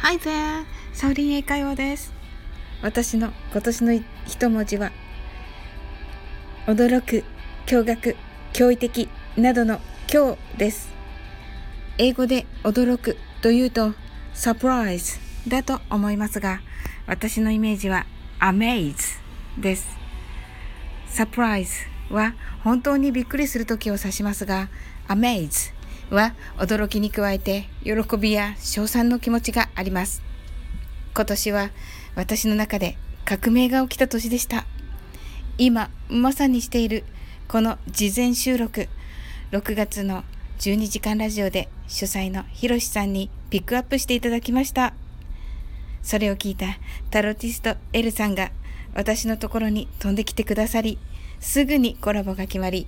Hi there! サウリン英会話です。私の今年の一文字は、驚く、驚愕、驚異的などの今日です。英語で驚くというと、サプライズだと思いますが、私のイメージは amaze です。サプライズは本当にびっくりする時を指しますが、amaze は驚きに加えて喜びや称賛の気持ちがあります。今年は私の中で革命が起きた年でした。今まさにしているこの事前収録6月の12時間ラジオで主催のひろしさんにピックアップしていただきました。それを聞いたタロティスト L さんが私のところに飛んできてくださり、すぐにコラボが決まり、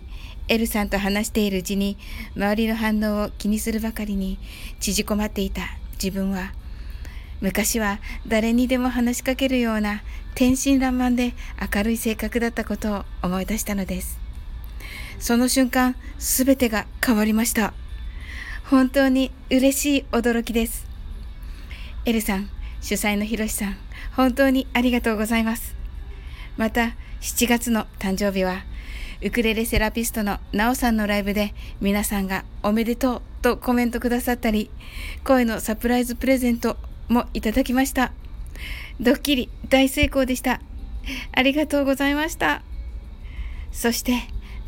エルさんと話しているうちに周りの反応を気にするばかりに縮こまっていた自分は昔は誰にでも話しかけるような天真爛漫で明るい性格だったことを思い出したのです。その瞬間、すべてが変わりました。本当に嬉しい驚きです。エルさん、主催のひろしさん、本当にありがとうございます。また、7月の誕生日はウクレレセラピストのなおさんのライブで皆さんがおめでとうとコメントくださったり、声のサプライズプレゼントもいただきました。ドッキリ大成功でした。ありがとうございました。そして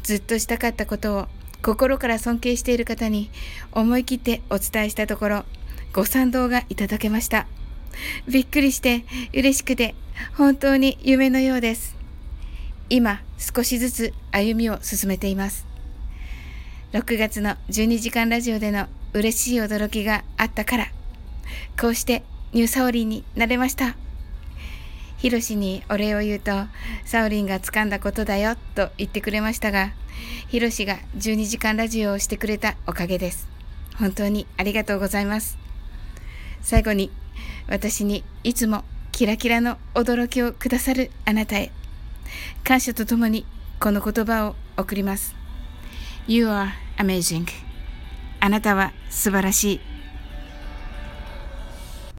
ずっとしたかったことを心から尊敬している方に思い切ってお伝えしたところご賛同がいただけました。びっくりして嬉しくて本当に夢のようです。今少しずつ歩みを進めています。6月の12時間ラジオでの嬉しい驚きがあったからこうしてニューサオリンになれました。ヒロシにお礼を言うとサオリンが掴んだことだよと言ってくれましたがヒロシが12時間ラジオをしてくれたおかげです。本当にありがとうございます。最後に私にいつもキラキラの驚きをくださるあなたへ感謝とともにこの言葉を送ります。You are amazing. あなたは素晴らしい。